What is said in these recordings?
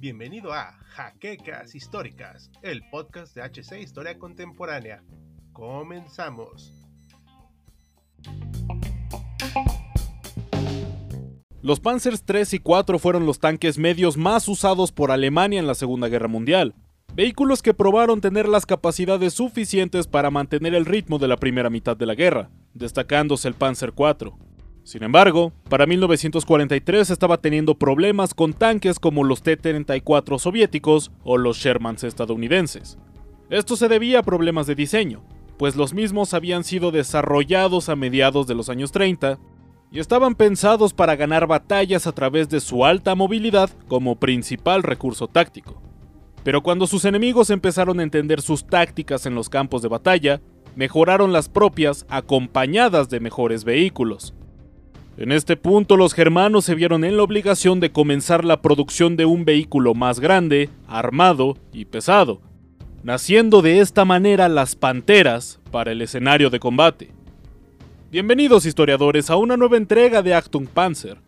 Bienvenido a Jaquecas Históricas, el podcast de HC Historia Contemporánea. Comenzamos. Los Panzers 3 y 4 fueron los tanques medios más usados por Alemania en la Segunda Guerra Mundial, vehículos que probaron tener las capacidades suficientes para mantener el ritmo de la primera mitad de la guerra, destacándose el Panzer 4. Sin embargo, para 1943 estaba teniendo problemas con tanques como los T-34 soviéticos o los Shermans estadounidenses. Esto se debía a problemas de diseño, pues los mismos habían sido desarrollados a mediados de los años 30 y estaban pensados para ganar batallas a través de su alta movilidad como principal recurso táctico. Pero cuando sus enemigos empezaron a entender sus tácticas en los campos de batalla, mejoraron las propias acompañadas de mejores vehículos. En este punto los germanos se vieron en la obligación de comenzar la producción de un vehículo más grande, armado y pesado, naciendo de esta manera las Panteras para el escenario de combate. Bienvenidos historiadores a una nueva entrega de Achtung Panzer.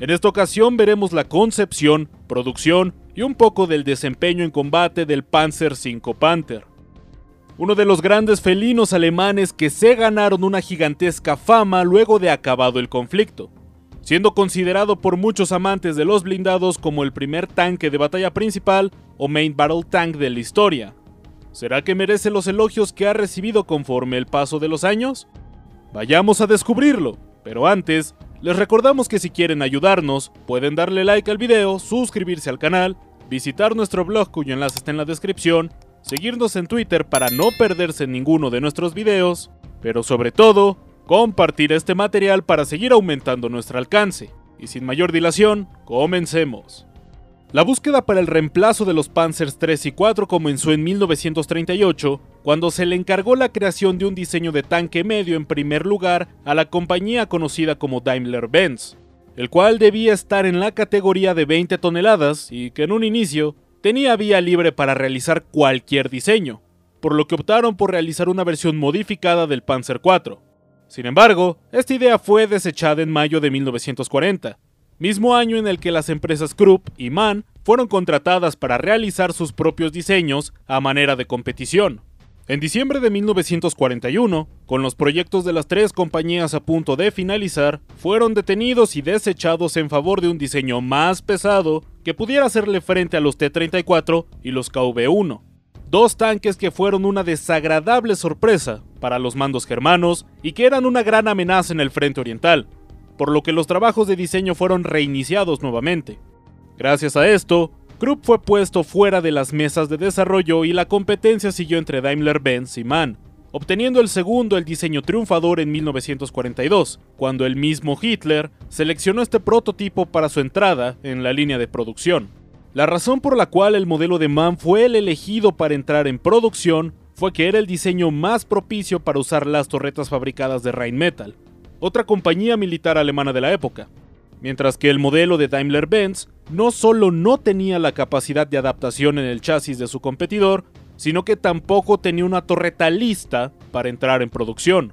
En esta ocasión veremos la concepción, producción y un poco del desempeño en combate del Panzer V Panther uno de los grandes felinos alemanes que se ganaron una gigantesca fama luego de acabado el conflicto, siendo considerado por muchos amantes de los blindados como el primer tanque de batalla principal o main battle tank de la historia. ¿Será que merece los elogios que ha recibido conforme el paso de los años? Vayamos a descubrirlo, pero antes, les recordamos que si quieren ayudarnos, pueden darle like al video, suscribirse al canal, visitar nuestro blog cuyo enlace está en la descripción seguirnos en Twitter para no perderse ninguno de nuestros videos, pero sobre todo, compartir este material para seguir aumentando nuestro alcance. Y sin mayor dilación, comencemos. La búsqueda para el reemplazo de los Panzers 3 y 4 comenzó en 1938, cuando se le encargó la creación de un diseño de tanque medio en primer lugar a la compañía conocida como Daimler-Benz, el cual debía estar en la categoría de 20 toneladas y que en un inicio tenía vía libre para realizar cualquier diseño, por lo que optaron por realizar una versión modificada del Panzer IV. Sin embargo, esta idea fue desechada en mayo de 1940, mismo año en el que las empresas Krupp y Mann fueron contratadas para realizar sus propios diseños a manera de competición. En diciembre de 1941, con los proyectos de las tres compañías a punto de finalizar, fueron detenidos y desechados en favor de un diseño más pesado que pudiera hacerle frente a los T-34 y los KV-1. Dos tanques que fueron una desagradable sorpresa para los mandos germanos y que eran una gran amenaza en el frente oriental, por lo que los trabajos de diseño fueron reiniciados nuevamente. Gracias a esto, Krupp fue puesto fuera de las mesas de desarrollo y la competencia siguió entre Daimler-Benz y MAN, obteniendo el segundo el diseño triunfador en 1942, cuando el mismo Hitler seleccionó este prototipo para su entrada en la línea de producción. La razón por la cual el modelo de MAN fue el elegido para entrar en producción fue que era el diseño más propicio para usar las torretas fabricadas de Rheinmetall, otra compañía militar alemana de la época, mientras que el modelo de Daimler-Benz no solo no tenía la capacidad de adaptación en el chasis de su competidor, sino que tampoco tenía una torreta lista para entrar en producción.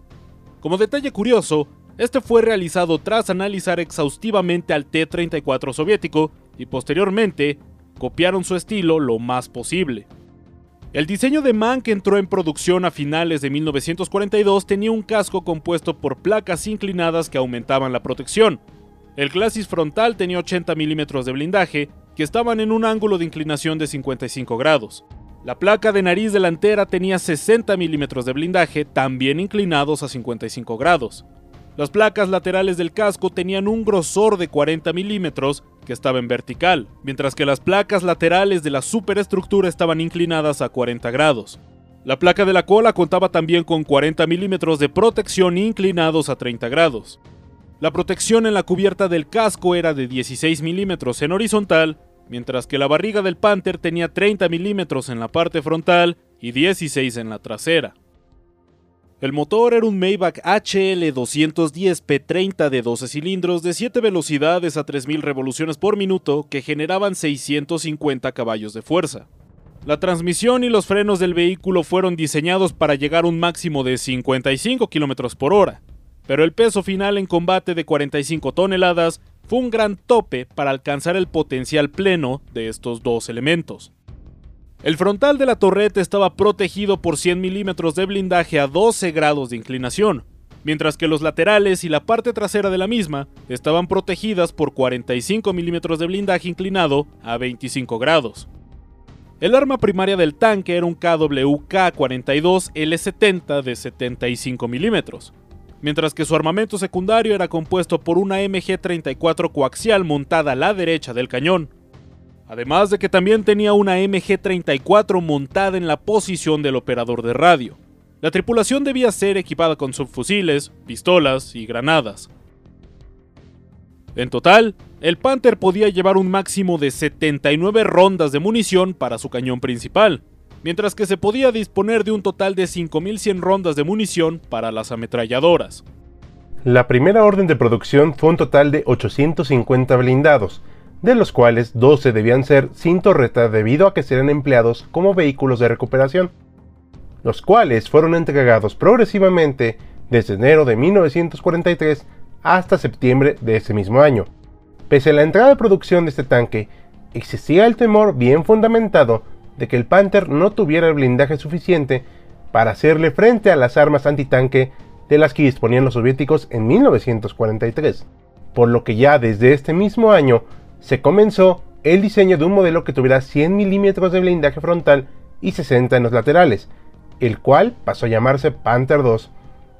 Como detalle curioso, este fue realizado tras analizar exhaustivamente al T-34 soviético y posteriormente copiaron su estilo lo más posible. El diseño de MAN que entró en producción a finales de 1942 tenía un casco compuesto por placas inclinadas que aumentaban la protección. El glacis frontal tenía 80 milímetros de blindaje que estaban en un ángulo de inclinación de 55 grados. La placa de nariz delantera tenía 60 milímetros de blindaje, también inclinados a 55 grados. Las placas laterales del casco tenían un grosor de 40 milímetros que estaba en vertical, mientras que las placas laterales de la superestructura estaban inclinadas a 40 grados. La placa de la cola contaba también con 40 milímetros de protección inclinados a 30 grados. La protección en la cubierta del casco era de 16 milímetros en horizontal mientras que la barriga del Panther tenía 30 milímetros en la parte frontal y 16 en la trasera. El motor era un Maybach HL 210 P30 de 12 cilindros de 7 velocidades a 3000 revoluciones por minuto que generaban 650 caballos de fuerza. La transmisión y los frenos del vehículo fueron diseñados para llegar a un máximo de 55 km por hora, pero el peso final en combate de 45 toneladas fue un gran tope para alcanzar el potencial pleno de estos dos elementos. El frontal de la torreta estaba protegido por 100 milímetros de blindaje a 12 grados de inclinación, mientras que los laterales y la parte trasera de la misma estaban protegidas por 45 milímetros de blindaje inclinado a 25 grados. El arma primaria del tanque era un KWK-42 L70 de 75 milímetros, mientras que su armamento secundario era compuesto por una MG-34 coaxial montada a la derecha del cañón, además de que también tenía una MG-34 montada en la posición del operador de radio. La tripulación debía ser equipada con subfusiles, pistolas y granadas. En total, el Panther podía llevar un máximo de 79 rondas de munición para su cañón principal, mientras que se podía disponer de un total de 5.100 rondas de munición para las ametralladoras. La primera orden de producción fue un total de 850 blindados, de los cuales 12 debían ser sin torreta debido a que serían empleados como vehículos de recuperación, los cuales fueron entregados progresivamente desde enero de 1943 hasta septiembre de ese mismo año. Pese a la entrada de producción de este tanque, existía el temor bien fundamentado de que el Panther no tuviera el blindaje suficiente para hacerle frente a las armas antitanque de las que disponían los soviéticos en 1943, por lo que ya desde este mismo año se comenzó el diseño de un modelo que tuviera 100 milímetros de blindaje frontal y 60 en los laterales, el cual pasó a llamarse Panther II,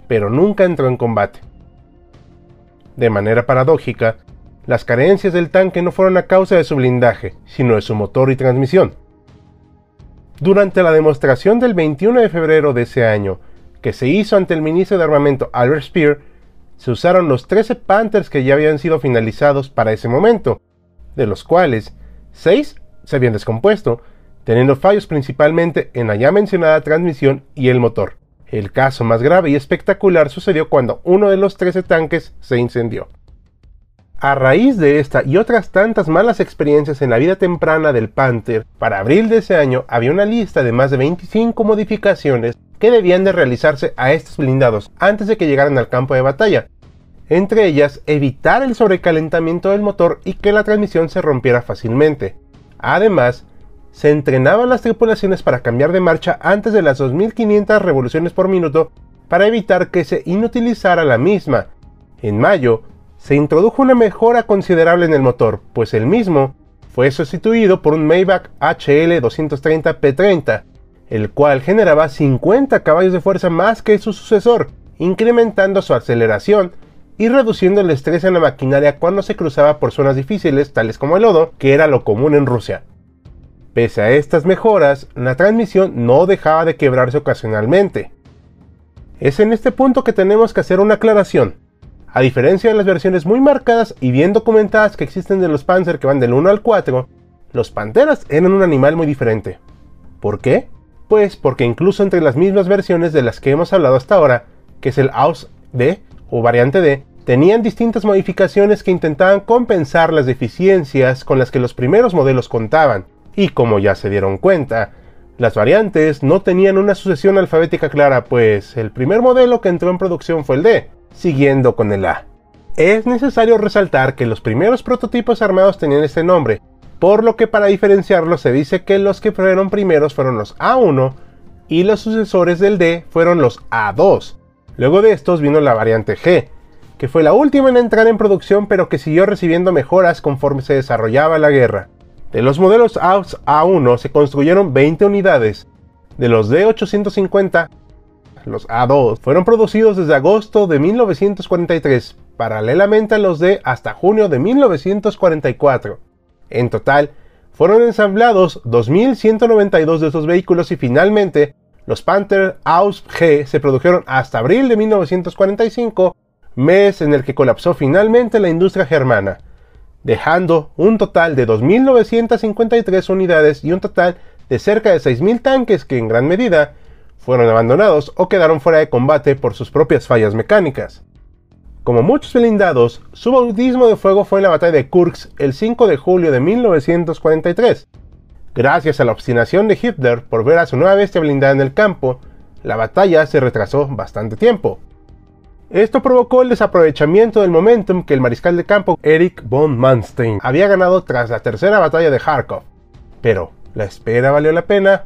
pero nunca entró en combate. De manera paradójica, las carencias del tanque no fueron a causa de su blindaje, sino de su motor y transmisión. Durante la demostración del 21 de febrero de ese año, que se hizo ante el ministro de Armamento Albert Speer, se usaron los 13 Panthers que ya habían sido finalizados para ese momento, de los cuales 6 se habían descompuesto, teniendo fallos principalmente en la ya mencionada transmisión y el motor. El caso más grave y espectacular sucedió cuando uno de los 13 tanques se incendió. A raíz de esta y otras tantas malas experiencias en la vida temprana del Panther, para abril de ese año había una lista de más de 25 modificaciones que debían de realizarse a estos blindados antes de que llegaran al campo de batalla, entre ellas evitar el sobrecalentamiento del motor y que la transmisión se rompiera fácilmente. Además, se entrenaban las tripulaciones para cambiar de marcha antes de las 2500 revoluciones por minuto para evitar que se inutilizara la misma. En mayo, se introdujo una mejora considerable en el motor, pues el mismo fue sustituido por un Maybach HL 230P30, el cual generaba 50 caballos de fuerza más que su sucesor, incrementando su aceleración y reduciendo el estrés en la maquinaria cuando se cruzaba por zonas difíciles tales como el lodo, que era lo común en Rusia. Pese a estas mejoras, la transmisión no dejaba de quebrarse ocasionalmente. Es en este punto que tenemos que hacer una aclaración. A diferencia de las versiones muy marcadas y bien documentadas que existen de los Panzer que van del 1 al 4, los Panteras eran un animal muy diferente. ¿Por qué? Pues porque incluso entre las mismas versiones de las que hemos hablado hasta ahora, que es el AUS D o variante D, tenían distintas modificaciones que intentaban compensar las deficiencias con las que los primeros modelos contaban, y como ya se dieron cuenta, las variantes no tenían una sucesión alfabética clara, pues el primer modelo que entró en producción fue el D, siguiendo con el A. Es necesario resaltar que los primeros prototipos armados tenían este nombre, por lo que para diferenciarlos se dice que los que fueron primeros fueron los A1 y los sucesores del D fueron los A2. Luego de estos vino la variante G, que fue la última en entrar en producción pero que siguió recibiendo mejoras conforme se desarrollaba la guerra. De los modelos AUS A1 se construyeron 20 unidades. De los D850, los A2 fueron producidos desde agosto de 1943, paralelamente a los D hasta junio de 1944. En total, fueron ensamblados 2.192 de esos vehículos y finalmente los Panther AUS G se produjeron hasta abril de 1945 mes en el que colapsó finalmente la industria germana, dejando un total de 2.953 unidades y un total de cerca de 6.000 tanques que en gran medida fueron abandonados o quedaron fuera de combate por sus propias fallas mecánicas. Como muchos blindados, su bautismo de fuego fue en la batalla de Kursk el 5 de julio de 1943. Gracias a la obstinación de Hitler por ver a su nueva bestia blindada en el campo, la batalla se retrasó bastante tiempo. Esto provocó el desaprovechamiento del momentum que el mariscal de campo Erich von Manstein había ganado tras la tercera batalla de Kharkov. Pero, ¿la espera valió la pena?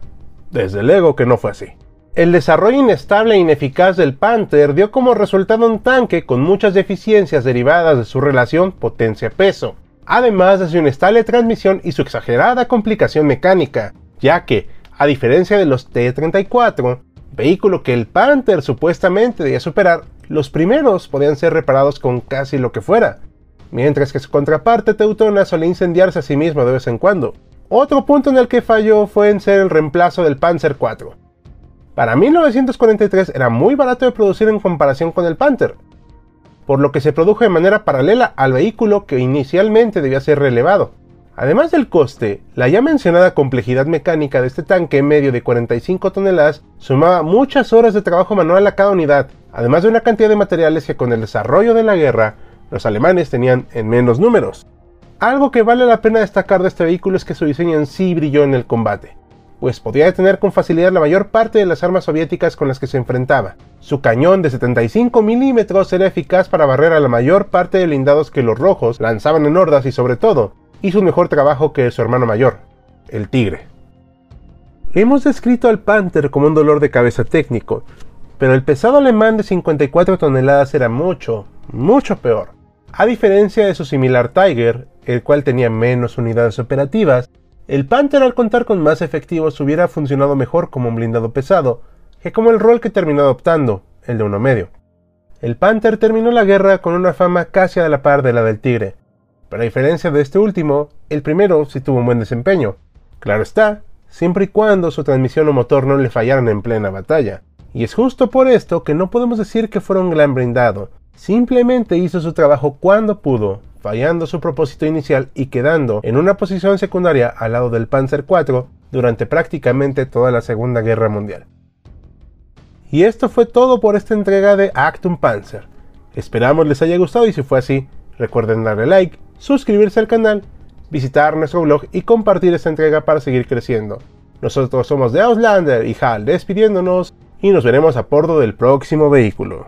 Desde luego que no fue así. El desarrollo inestable e ineficaz del Panther dio como resultado un tanque con muchas deficiencias derivadas de su relación potencia-peso, además de su inestable transmisión y su exagerada complicación mecánica, ya que, a diferencia de los T-34, vehículo que el Panther supuestamente debía superar, los primeros podían ser reparados con casi lo que fuera, mientras que su contraparte teutona solía incendiarse a sí mismo de vez en cuando. Otro punto en el que falló fue en ser el reemplazo del Panzer IV, para 1943 era muy barato de producir en comparación con el Panther, por lo que se produjo de manera paralela al vehículo que inicialmente debía ser relevado. Además del coste, la ya mencionada complejidad mecánica de este tanque medio de 45 toneladas sumaba muchas horas de trabajo manual a cada unidad, además de una cantidad de materiales que con el desarrollo de la guerra los alemanes tenían en menos números. Algo que vale la pena destacar de este vehículo es que su diseño en sí brilló en el combate pues podía detener con facilidad la mayor parte de las armas soviéticas con las que se enfrentaba. Su cañón de 75 milímetros era eficaz para barrer a la mayor parte de blindados que los rojos lanzaban en hordas y sobre todo, hizo un mejor trabajo que su hermano mayor, el Tigre. Hemos descrito al Panther como un dolor de cabeza técnico, pero el pesado alemán de 54 toneladas era mucho, mucho peor. A diferencia de su similar Tiger, el cual tenía menos unidades operativas, el Panther al contar con más efectivos hubiera funcionado mejor como un blindado pesado que como el rol que terminó adoptando, el de uno medio. El Panther terminó la guerra con una fama casi a la par de la del Tigre, pero a diferencia de este último, el primero sí tuvo un buen desempeño. Claro está, siempre y cuando su transmisión o motor no le fallaran en plena batalla. Y es justo por esto que no podemos decir que fuera un gran blindado, simplemente hizo su trabajo cuando pudo, fallando su propósito inicial y quedando en una posición secundaria al lado del Panzer IV durante prácticamente toda la Segunda Guerra Mundial. Y esto fue todo por esta entrega de Actum Panzer. Esperamos les haya gustado y si fue así, recuerden darle like, suscribirse al canal, visitar nuestro blog y compartir esta entrega para seguir creciendo. Nosotros somos de Auslander y HAL despidiéndonos y nos veremos a bordo del próximo vehículo.